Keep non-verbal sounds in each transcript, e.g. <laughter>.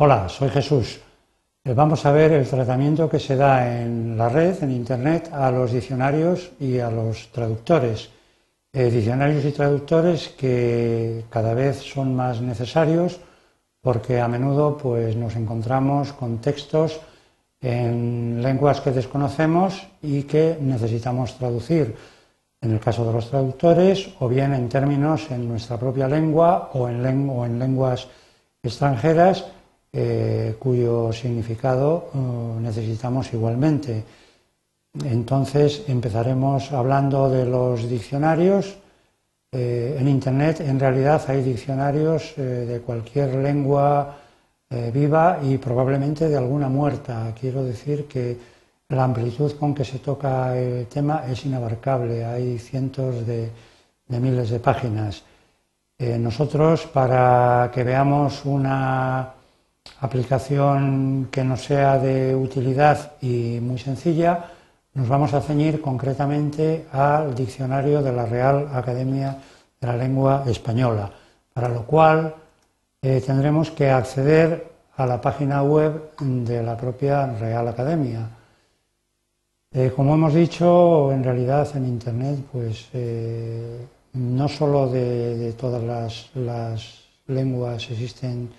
Hola, soy Jesús. Eh, vamos a ver el tratamiento que se da en la red, en Internet, a los diccionarios y a los traductores. Eh, diccionarios y traductores que cada vez son más necesarios porque a menudo pues, nos encontramos con textos en lenguas que desconocemos y que necesitamos traducir. En el caso de los traductores, o bien en términos en nuestra propia lengua o en, o en lenguas extranjeras eh, cuyo significado eh, necesitamos igualmente. Entonces empezaremos hablando de los diccionarios. Eh, en Internet en realidad hay diccionarios de cualquier lengua viva y probablemente de alguna muerta. Quiero decir que la amplitud con que se toca el tema es inabarcable. Hay cientos de miles de páginas. nosotros, para que veamos una aplicación que nos sea de utilidad y muy sencilla, nos vamos a ceñir concretamente al diccionario de la Real Academia de la Lengua Española, para lo cual eh, tendremos que acceder a la página web de la propia Real Academia. Eh, como hemos dicho, en realidad en Internet, pues eh, no solo de, todas las, las lenguas existen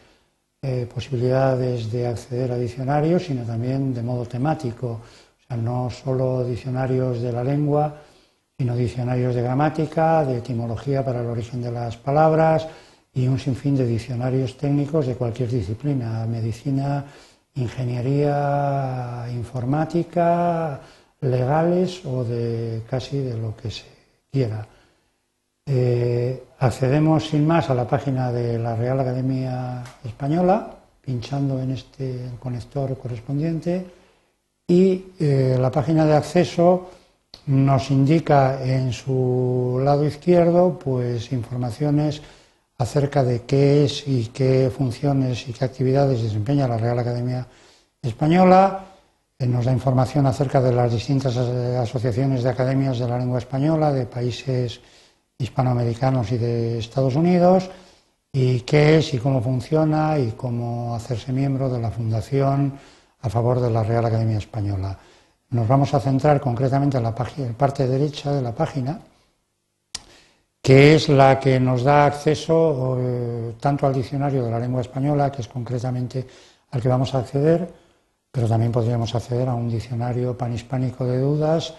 eh, posibilidades de acceder a diccionarios, sino también de modo temático. O sea, no solo diccionarios de la lengua, sino diccionarios de gramática, de etimología para el origen de las palabras y un sinfín de diccionarios técnicos de cualquier disciplina, medicina, ingeniería, informática, legales o de casi de lo que se quiera. Eh, accedemos sin más a la página de la Real Academia Española, pinchando en este conector correspondiente, y eh, la página de acceso nos indica en su lado izquierdo pues informaciones acerca de qué es y qué funciones y qué actividades desempeña la Real Academia Española, eh, nos da información acerca de las distintas asociaciones de academias de la lengua española de países hispanoamericanos y de Estados Unidos y qué es y cómo funciona y cómo hacerse miembro de la Fundación a favor de la Real Academia Española. Nos vamos a centrar concretamente en la parte derecha de la página, que es la que nos da acceso eh, tanto al diccionario de la lengua española, que es concretamente al que vamos a acceder, pero también podríamos acceder a un diccionario panhispánico de dudas,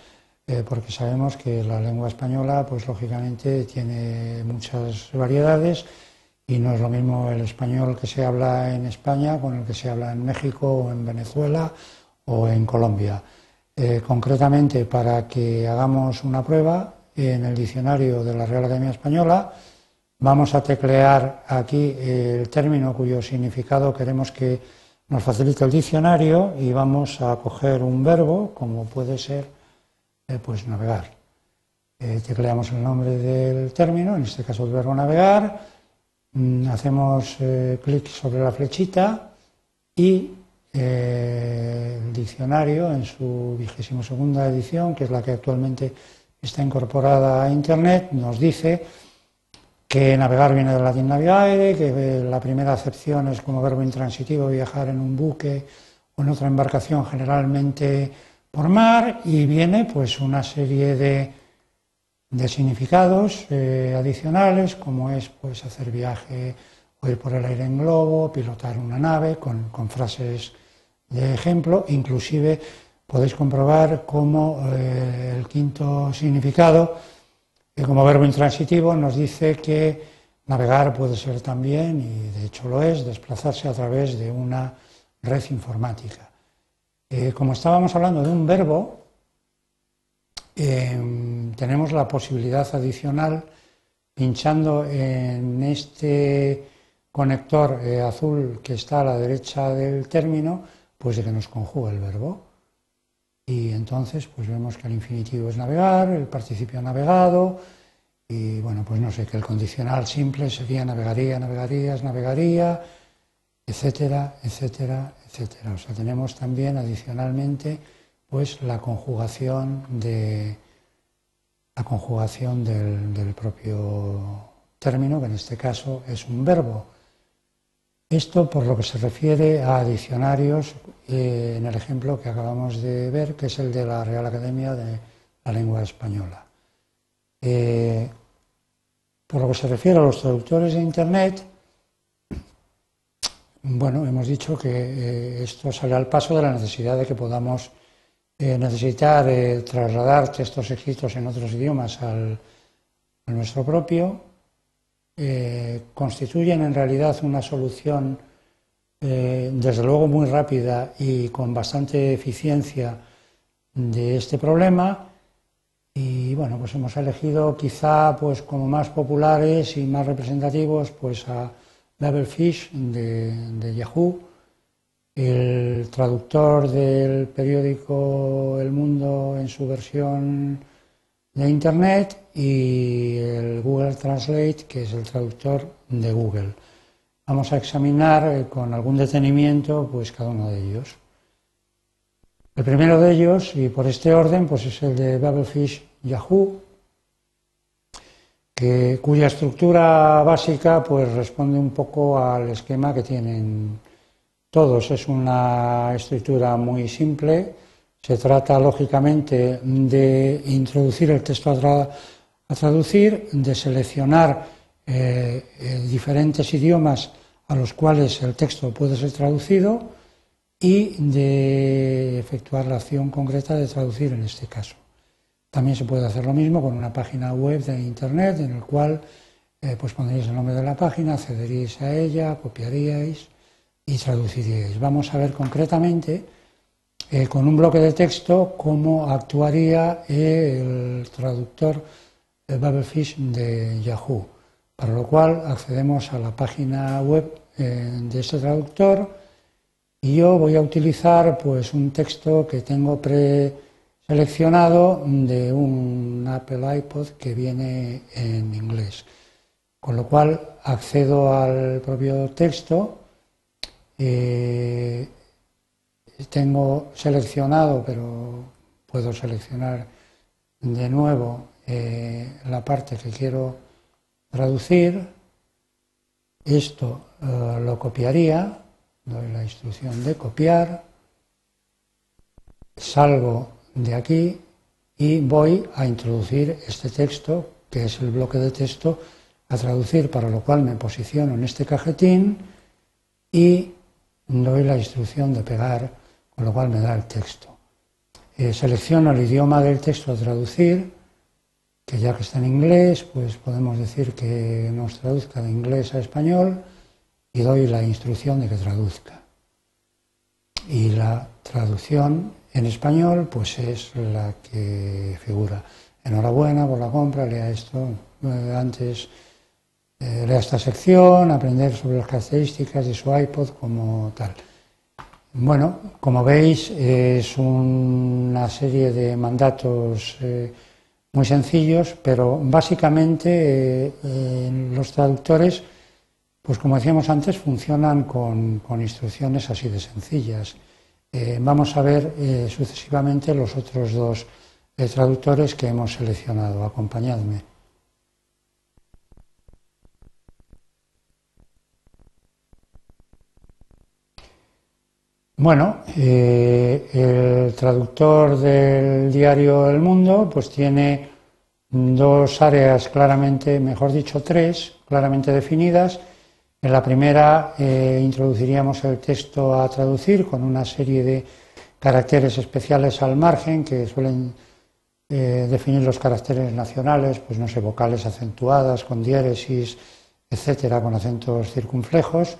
eh, porque sabemos que la lengua española, pues lógicamente tiene muchas variedades y no es lo mismo el español que se habla en España con el que se habla en México o en Venezuela o en Colombia. Eh, concretamente, para que hagamos una prueba, en el diccionario de la Real Academia Española vamos a teclear aquí el término cuyo significado queremos que nos facilite el diccionario y vamos a coger un verbo, como puede ser eh, pues navegar. Eh, tecleamos el nombre del término, en este caso el verbo navegar, mm, hacemos eh, clic sobre la flechita y el diccionario en su vigésimo segunda edición, que es la que actualmente está incorporada a Internet, nos dice que navegar viene del latín navigare, que la primera acepción es como verbo intransitivo viajar en un buque o en otra embarcación generalmente por mar y viene pues una serie de, de significados eh, adicionales como es pues hacer viaje o ir por el aire en globo, pilotar una nave con, con frases de ejemplo, inclusive podéis comprobar cómo eh, el quinto significado, que como verbo intransitivo, nos dice que navegar puede ser también, y de hecho lo es, desplazarse a través de una red informática. Eh, como estábamos hablando de un verbo, em, tenemos la posibilidad adicional, pinchando en este conector eh, azul que está a la derecha del término, pues de que nos conjuga el verbo. Y entonces pues vemos que el infinitivo es navegar, el participio navegado, y bueno, pues no sé, que el condicional simple sería navegaría, navegarías, navegaría, etcétera, etcétera, etcétera. O sea, tenemos también adicionalmente pues la conjugación de la conjugación del, propio término, que en este caso es un verbo. Esto por lo que se refiere a diccionarios, eh, en el ejemplo que acabamos de ver, que es el de la Real Academia de la Lengua Española. Eh, por lo que se refiere a los traductores de Internet, bueno, hemos dicho que eh, esto sale al paso de la necesidad de que podamos necesitar trasladar textos escritos en otros idiomas al, nuestro propio. Eh, constituyen en realidad una solución eh, desde luego muy rápida y con bastante eficiencia de este problema. Y bueno pues hemos elegido quizá pues como más populares y más representativos pues a Babelfish de, de Yahoo el traductor del periódico El Mundo en su versión de Internet y el Google Translate, que es el traductor de Google. Vamos a examinar eh, con algún detenimiento pues cada uno de ellos. El primero de ellos, y por este orden, pues es el de Babelfish Yahoo, cuya estructura básica pues responde un poco al esquema que tienen todos. Es una estructura muy simple, se trata, lógicamente, de introducir el texto a, traducir, de seleccionar eh, eh, diferentes idiomas a los cuales el texto puede ser traducido y de efectuar la acción concreta de traducir en este caso. También se puede hacer lo mismo con una página web de Internet en el cual eh, pues pondríais el nombre de la página, accederíais a ella, copiaríais y traduciríais. Vamos a ver concretamente eh, con un bloque de texto cómo actuaría el traductor Babelfish de Yahoo. Para lo cual accedemos a la página web eh, de este traductor y yo voy a utilizar pues un texto que tengo preseleccionado de un Apple iPod que viene en inglés. Con lo cual accedo al propio texto. Eh, tengo seleccionado, pero puedo seleccionar de nuevo eh, la parte que quiero traducir. Esto eh, lo copiaría, doy la instrucción de copiar, salgo de aquí y voy a introducir este texto, que es el bloque de texto, a traducir, para lo cual me posiciono en este cajetín y doy la instrucción de pegar con lo cual me da el texto. Eh, selecciono el idioma del texto a traducir, que ya que está en inglés, pues podemos decir que nos traduzca de inglés a español y doy la instrucción de que traduzca. Y la traducción en español, pues es la que figura. Enhorabuena por la compra, lea esto. Eh, antes eh, lea esta sección, aprender sobre las características de su iPod como tal. Bueno, como veis, es una serie de mandatos eh, muy sencillos, pero básicamente eh, los traductores, pues como decíamos antes, funcionan con, instrucciones así de sencillas. Eh, vamos a ver sucesivamente los otros dos traductores que hemos seleccionado. Acompañadme. Bueno, eh, el traductor del diario El Mundo pues tiene dos áreas claramente, mejor dicho tres, claramente definidas. En la primera eh, introduciríamos el texto a traducir con una serie de caracteres especiales al margen que suelen eh, definir los caracteres nacionales, pues no sé, vocales acentuadas, con diéresis, etcétera, con acentos circunflejos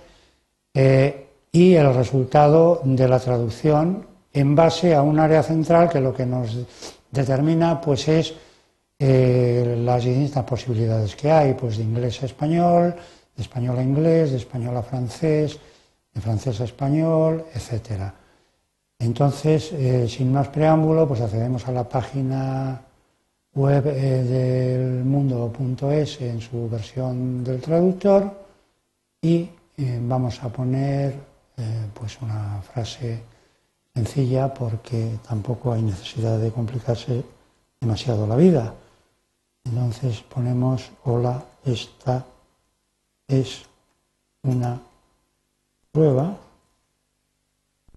y el resultado de la traducción en base a un área central que lo que nos determina pues es eh, las distintas posibilidades que hay, pues de inglés a español, de español a inglés, de español a francés, de francés a español, etcétera. Entonces, eh, sin más preámbulo, pues accedemos a la página web eh, del mundo.es en su versión del traductor y vamos a poner eh, pues una frase sencilla porque tampoco hay necesidad de complicarse demasiado la vida. Entonces ponemos, hola, esta es una prueba.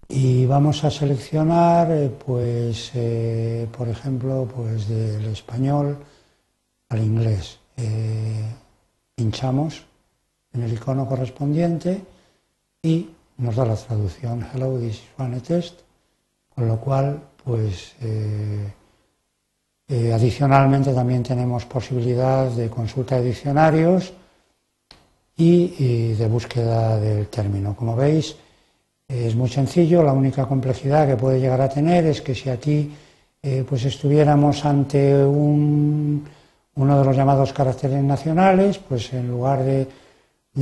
Y vamos a seleccionar, eh, pues, eh, por ejemplo, pues del español al inglés. Eh, pinchamos en el icono correspondiente y nos da la traducción. Hello, this is one test, con lo cual, pues, adicionalmente también tenemos posibilidad de consulta de diccionarios y de búsqueda del término. Como veis, es muy sencillo, la única complejidad que puede llegar a tener es que si aquí eh, pues estuviéramos ante un, uno de los llamados caracteres nacionales, pues en lugar de,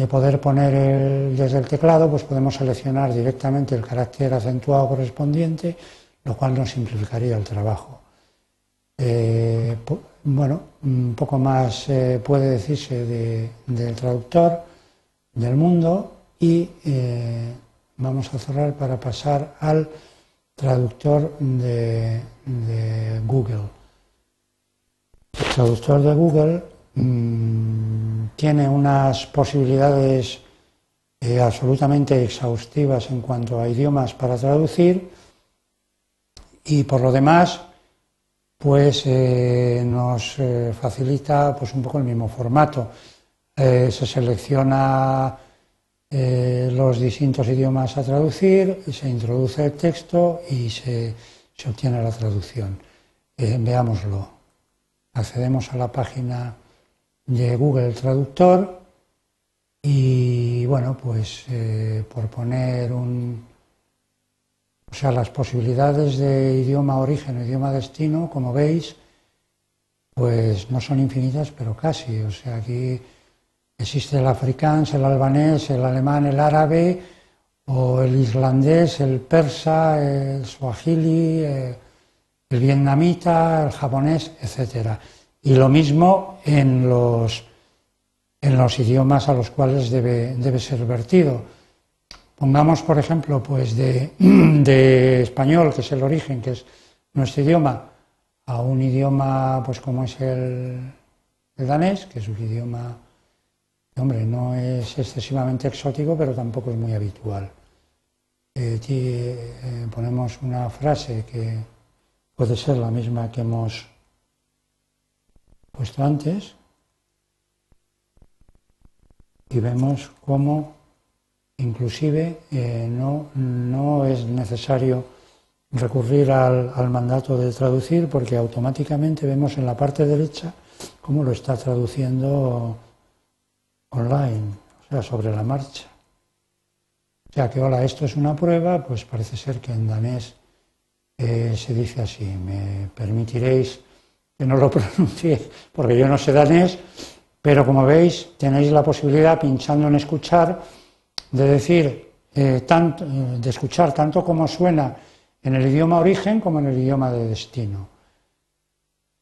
poder poner desde el teclado, pues podemos seleccionar directamente el carácter acentuado correspondiente, lo cual nos simplificaría el trabajo. Eh, bueno, un poco más eh, puede decirse del traductor del mundo y vamos a cerrar para pasar al traductor de, Google. El traductor de Google mm, tiene unas posibilidades eh, absolutamente exhaustivas en cuanto a idiomas para traducir y por lo demás pues eh, nos eh, facilita pues un poco el mismo formato. se selecciona eh, los distintos idiomas a traducir, se introduce el texto y se, obtiene la traducción. Eh, veámoslo. Accedemos a la página de Google Traductor y bueno, pues eh, por poner un... O sea, las posibilidades de idioma origen o idioma destino, como veis, pues no son infinitas, pero casi. O sea, aquí Existe el afrikaans, el albanés, el alemán, el árabe, o el islandés, el persa, el swahili, eh, el vietnamita, el japonés, etc. Y lo mismo en los, en los idiomas a los cuales debe, debe ser vertido. Pongamos, por ejemplo, pues <clears throat> de, español, que es el origen, que es nuestro idioma, a un idioma pues como es el, el danés, que es un idioma Hombre, no es excesivamente exótico, pero tampoco es muy habitual. Eh, eh, ponemos una frase que puede ser la misma que hemos puesto antes y vemos cómo inclusive eh, no, no, es necesario recurrir al, mandato de traducir porque automáticamente vemos en la parte derecha cómo lo está traduciendo online, o sea, sobre la marcha. O sea que, hola, esto es una prueba, pues parece ser que en danés eh, se dice así, me permitiréis que no lo <laughs> pronuncie, porque yo no sé danés, pero como veis, tenéis la posibilidad, pinchando en escuchar, de decir, eh, tanto, de escuchar tanto como suena en el idioma origen como en el idioma de destino.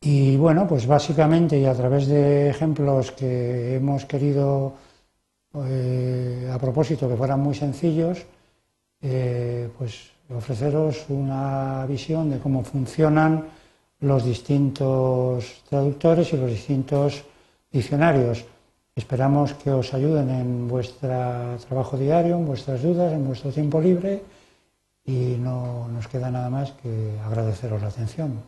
Y bueno, pues básicamente y a través de ejemplos que hemos querido, eh, a propósito, que fueran muy sencillos, eh, pues ofreceros una visión de cómo funcionan los distintos traductores y los distintos diccionarios. Esperamos que os ayuden en vuestro trabajo diario, en vuestras dudas, en vuestro tiempo libre y no nos queda nada más que agradeceros la atención.